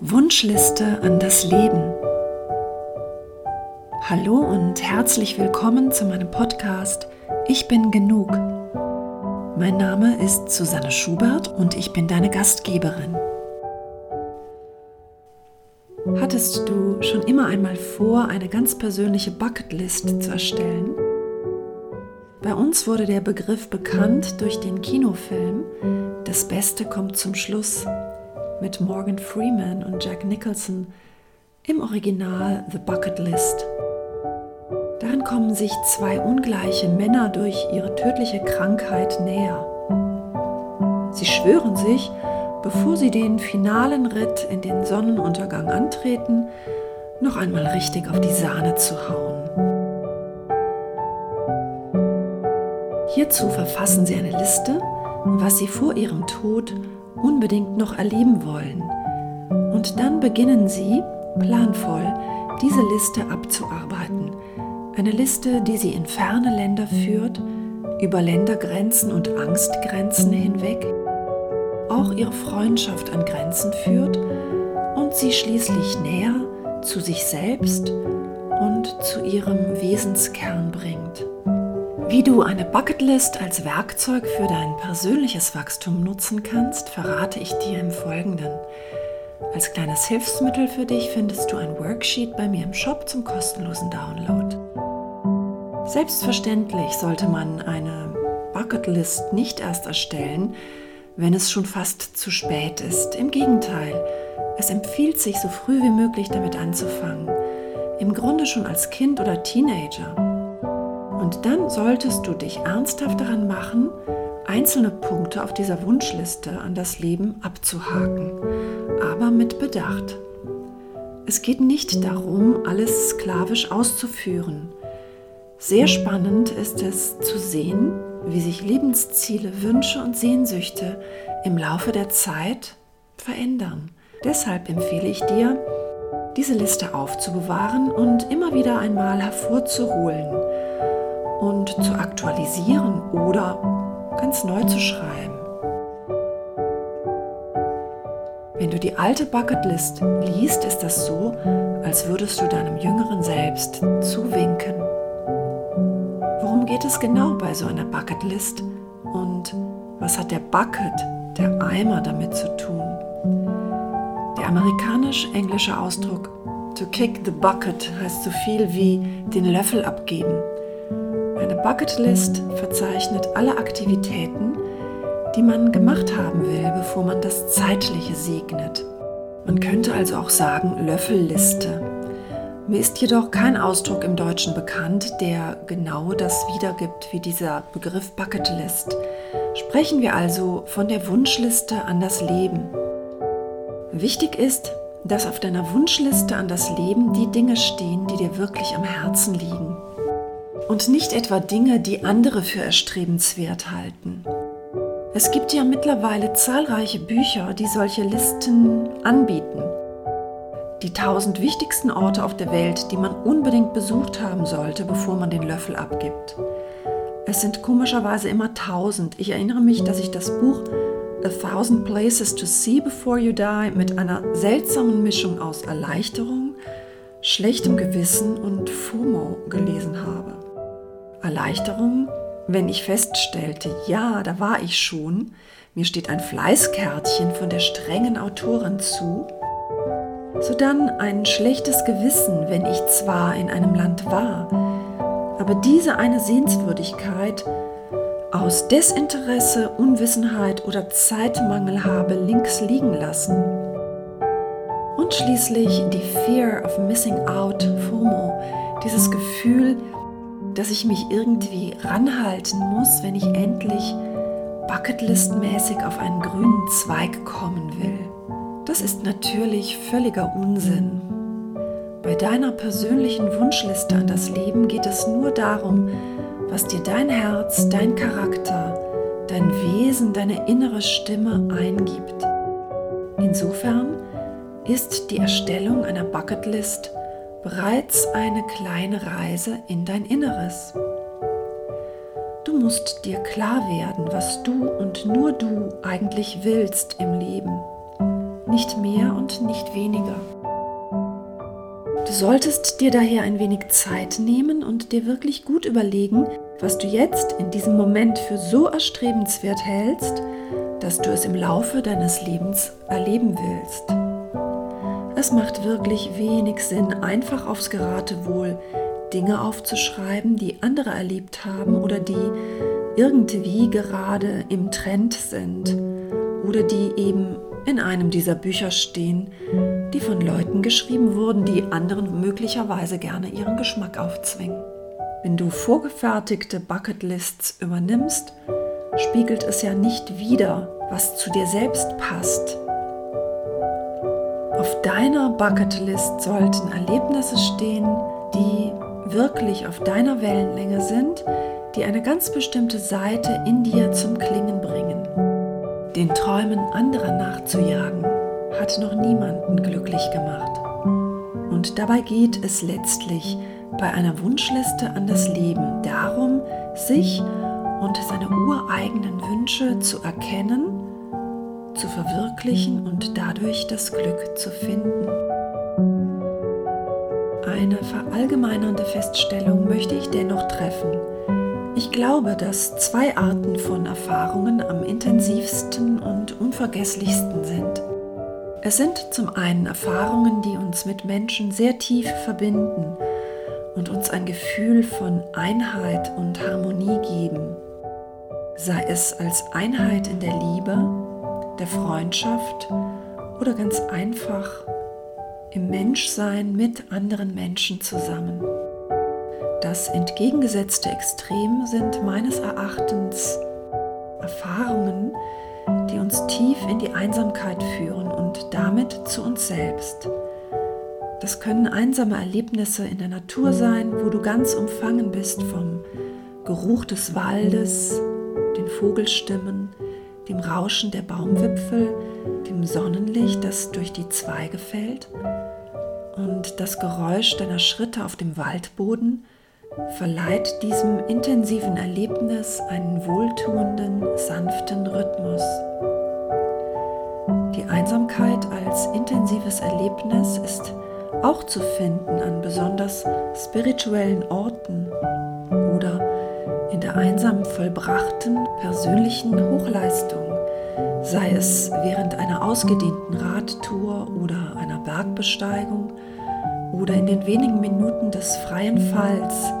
Wunschliste an das Leben. Hallo und herzlich willkommen zu meinem Podcast Ich bin genug. Mein Name ist Susanne Schubert und ich bin deine Gastgeberin. Hattest du schon immer einmal vor, eine ganz persönliche Bucketlist zu erstellen? Bei uns wurde der Begriff bekannt durch den Kinofilm Das Beste kommt zum Schluss mit Morgan Freeman und Jack Nicholson im Original The Bucket List. Darin kommen sich zwei ungleiche Männer durch ihre tödliche Krankheit näher. Sie schwören sich, bevor sie den finalen Ritt in den Sonnenuntergang antreten, noch einmal richtig auf die Sahne zu hauen. Hierzu verfassen sie eine Liste, was sie vor ihrem Tod unbedingt noch erleben wollen. Und dann beginnen Sie, planvoll, diese Liste abzuarbeiten. Eine Liste, die Sie in ferne Länder führt, über Ländergrenzen und Angstgrenzen hinweg, auch Ihre Freundschaft an Grenzen führt und Sie schließlich näher zu sich selbst und zu Ihrem Wesenskern bringt. Wie du eine Bucketlist als Werkzeug für dein persönliches Wachstum nutzen kannst, verrate ich dir im Folgenden. Als kleines Hilfsmittel für dich findest du ein Worksheet bei mir im Shop zum kostenlosen Download. Selbstverständlich sollte man eine Bucketlist nicht erst erstellen, wenn es schon fast zu spät ist. Im Gegenteil, es empfiehlt sich, so früh wie möglich damit anzufangen. Im Grunde schon als Kind oder Teenager. Und dann solltest du dich ernsthaft daran machen, einzelne Punkte auf dieser Wunschliste an das Leben abzuhaken, aber mit Bedacht. Es geht nicht darum, alles sklavisch auszuführen. Sehr spannend ist es zu sehen, wie sich Lebensziele, Wünsche und Sehnsüchte im Laufe der Zeit verändern. Deshalb empfehle ich dir, diese Liste aufzubewahren und immer wieder einmal hervorzuholen und zu aktualisieren oder ganz neu zu schreiben. Wenn du die alte Bucketlist liest, ist das so, als würdest du deinem jüngeren Selbst zuwinken. Geht es genau bei so einer Bucketlist und was hat der Bucket, der Eimer damit zu tun? Der amerikanisch-englische Ausdruck to kick the bucket heißt so viel wie den Löffel abgeben. Eine Bucketlist verzeichnet alle Aktivitäten, die man gemacht haben will, bevor man das Zeitliche segnet. Man könnte also auch sagen Löffelliste. Mir ist jedoch kein Ausdruck im Deutschen bekannt, der genau das wiedergibt wie dieser Begriff Bucketlist. Sprechen wir also von der Wunschliste an das Leben. Wichtig ist, dass auf deiner Wunschliste an das Leben die Dinge stehen, die dir wirklich am Herzen liegen und nicht etwa Dinge, die andere für erstrebenswert halten. Es gibt ja mittlerweile zahlreiche Bücher, die solche Listen anbieten. Die tausend wichtigsten Orte auf der Welt, die man unbedingt besucht haben sollte, bevor man den Löffel abgibt. Es sind komischerweise immer tausend. Ich erinnere mich, dass ich das Buch A Thousand Places to See Before You Die mit einer seltsamen Mischung aus Erleichterung, schlechtem Gewissen und FOMO gelesen habe. Erleichterung, wenn ich feststellte, ja, da war ich schon, mir steht ein Fleißkärtchen von der strengen Autorin zu, sodann ein schlechtes Gewissen, wenn ich zwar in einem Land war, aber diese eine Sehenswürdigkeit aus Desinteresse, Unwissenheit oder Zeitmangel habe links liegen lassen. Und schließlich die Fear of Missing Out, FOMO, dieses Gefühl, dass ich mich irgendwie ranhalten muss, wenn ich endlich bucketlistmäßig auf einen grünen Zweig kommen will. Das ist natürlich völliger Unsinn. Bei deiner persönlichen Wunschliste an das Leben geht es nur darum, was dir dein Herz, dein Charakter, dein Wesen, deine innere Stimme eingibt. Insofern ist die Erstellung einer Bucketlist bereits eine kleine Reise in dein Inneres. Du musst dir klar werden, was du und nur du eigentlich willst im Leben. Nicht mehr und nicht weniger. Du solltest dir daher ein wenig Zeit nehmen und dir wirklich gut überlegen, was du jetzt in diesem Moment für so erstrebenswert hältst, dass du es im Laufe deines Lebens erleben willst. Es macht wirklich wenig Sinn, einfach aufs Geratewohl Dinge aufzuschreiben, die andere erlebt haben oder die irgendwie gerade im Trend sind oder die eben in einem dieser Bücher stehen, die von Leuten geschrieben wurden, die anderen möglicherweise gerne ihren Geschmack aufzwingen. Wenn du vorgefertigte Bucketlists übernimmst, spiegelt es ja nicht wider, was zu dir selbst passt. Auf deiner Bucketlist sollten Erlebnisse stehen, die wirklich auf deiner Wellenlänge sind, die eine ganz bestimmte Seite in dir zum Klingen bringen. Den Träumen anderer nachzujagen, hat noch niemanden glücklich gemacht. Und dabei geht es letztlich bei einer Wunschliste an das Leben darum, sich und seine ureigenen Wünsche zu erkennen, zu verwirklichen und dadurch das Glück zu finden. Eine verallgemeinernde Feststellung möchte ich dennoch treffen. Ich glaube, dass zwei Arten von Erfahrungen am intensivsten und unvergesslichsten sind. Es sind zum einen Erfahrungen, die uns mit Menschen sehr tief verbinden und uns ein Gefühl von Einheit und Harmonie geben, sei es als Einheit in der Liebe, der Freundschaft oder ganz einfach im Menschsein mit anderen Menschen zusammen. Das entgegengesetzte Extrem sind meines Erachtens Erfahrungen, die uns tief in die Einsamkeit führen und damit zu uns selbst. Das können einsame Erlebnisse in der Natur sein, wo du ganz umfangen bist vom Geruch des Waldes, den Vogelstimmen, dem Rauschen der Baumwipfel, dem Sonnenlicht, das durch die Zweige fällt und das Geräusch deiner Schritte auf dem Waldboden verleiht diesem intensiven Erlebnis einen wohltuenden, sanften Rhythmus. Die Einsamkeit als intensives Erlebnis ist auch zu finden an besonders spirituellen Orten oder in der einsam vollbrachten persönlichen Hochleistung, sei es während einer ausgedehnten Radtour oder einer Bergbesteigung oder in den wenigen Minuten des freien Falls,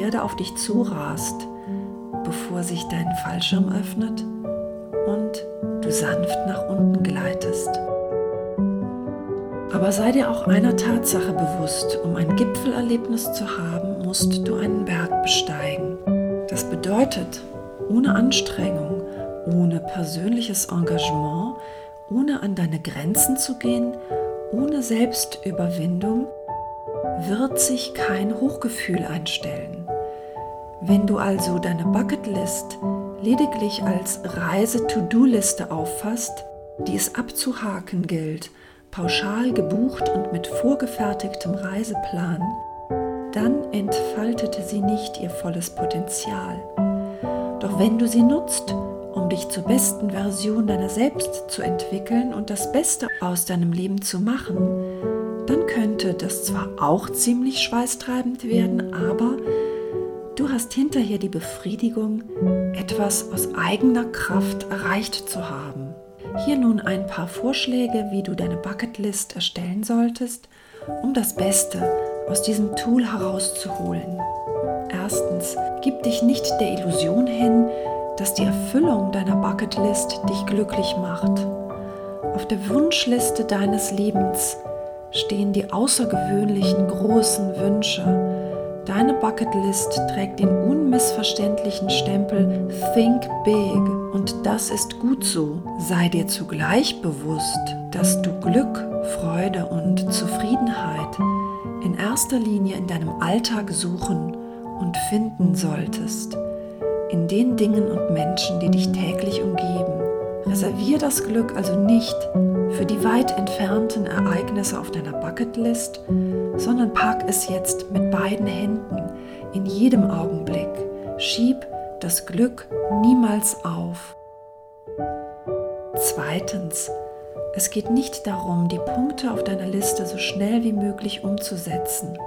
Erde auf dich zurast, bevor sich dein Fallschirm öffnet und du sanft nach unten gleitest. Aber sei dir auch einer Tatsache bewusst, um ein Gipfelerlebnis zu haben, musst du einen Berg besteigen. Das bedeutet, ohne Anstrengung, ohne persönliches Engagement, ohne an deine Grenzen zu gehen, ohne Selbstüberwindung, wird sich kein Hochgefühl einstellen. Wenn du also deine Bucketlist lediglich als Reise-to-Do-Liste auffasst, die es abzuhaken gilt, pauschal gebucht und mit vorgefertigtem Reiseplan, dann entfaltete sie nicht ihr volles Potenzial. Doch wenn du sie nutzt, um dich zur besten Version deiner selbst zu entwickeln und das Beste aus deinem Leben zu machen, könnte das zwar auch ziemlich schweißtreibend werden, aber du hast hinterher die Befriedigung, etwas aus eigener Kraft erreicht zu haben. Hier nun ein paar Vorschläge, wie du deine Bucketlist erstellen solltest, um das Beste aus diesem Tool herauszuholen. Erstens, gib dich nicht der Illusion hin, dass die Erfüllung deiner Bucketlist dich glücklich macht. Auf der Wunschliste deines Lebens stehen die außergewöhnlichen großen Wünsche, Deine Bucketlist trägt den unmissverständlichen Stempel Think Big und das ist gut so. Sei dir zugleich bewusst, dass du Glück, Freude und Zufriedenheit in erster Linie in deinem Alltag suchen und finden solltest, in den Dingen und Menschen, die dich täglich umgeben. Reservier das Glück also nicht für die weit entfernten Ereignisse auf deiner Bucketlist, sondern pack es jetzt mit beiden Händen in jedem Augenblick. Schieb das Glück niemals auf. Zweitens, es geht nicht darum, die Punkte auf deiner Liste so schnell wie möglich umzusetzen.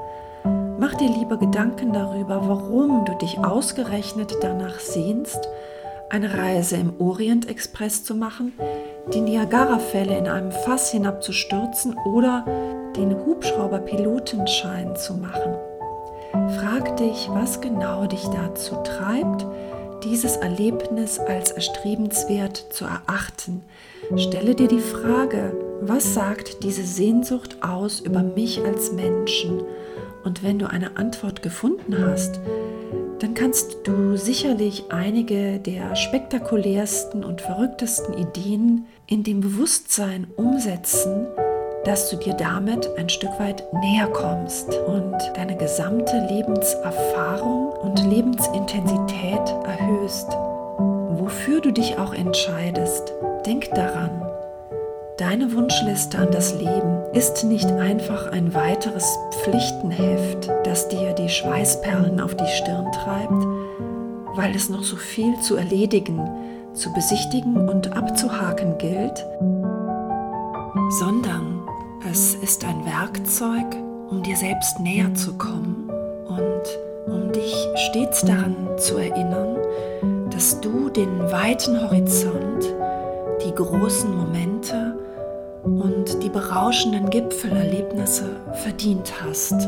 Mach dir lieber Gedanken darüber, warum du dich ausgerechnet danach sehnst, eine Reise im Orient Express zu machen, die Niagara-Fälle in einem Fass hinabzustürzen oder den Hubschrauberpilotenschein zu machen. Frag dich, was genau dich dazu treibt, dieses Erlebnis als erstrebenswert zu erachten. Stelle dir die Frage, was sagt diese Sehnsucht aus über mich als Menschen? Und wenn du eine Antwort gefunden hast, dann kannst du sicherlich einige der spektakulärsten und verrücktesten Ideen in dem Bewusstsein umsetzen, dass du dir damit ein Stück weit näher kommst und deine gesamte Lebenserfahrung und Lebensintensität erhöhst. Wofür du dich auch entscheidest, denk daran. Deine Wunschliste an das Leben ist nicht einfach ein weiteres Pflichtenheft, das dir die Schweißperlen auf die Stirn treibt, weil es noch so viel zu erledigen, zu besichtigen und abzuhaken gilt, sondern es ist ein Werkzeug, um dir selbst näher zu kommen und um dich stets daran zu erinnern, dass du den weiten Horizont, die großen Momente und die berauschenden Gipfelerlebnisse verdient hast.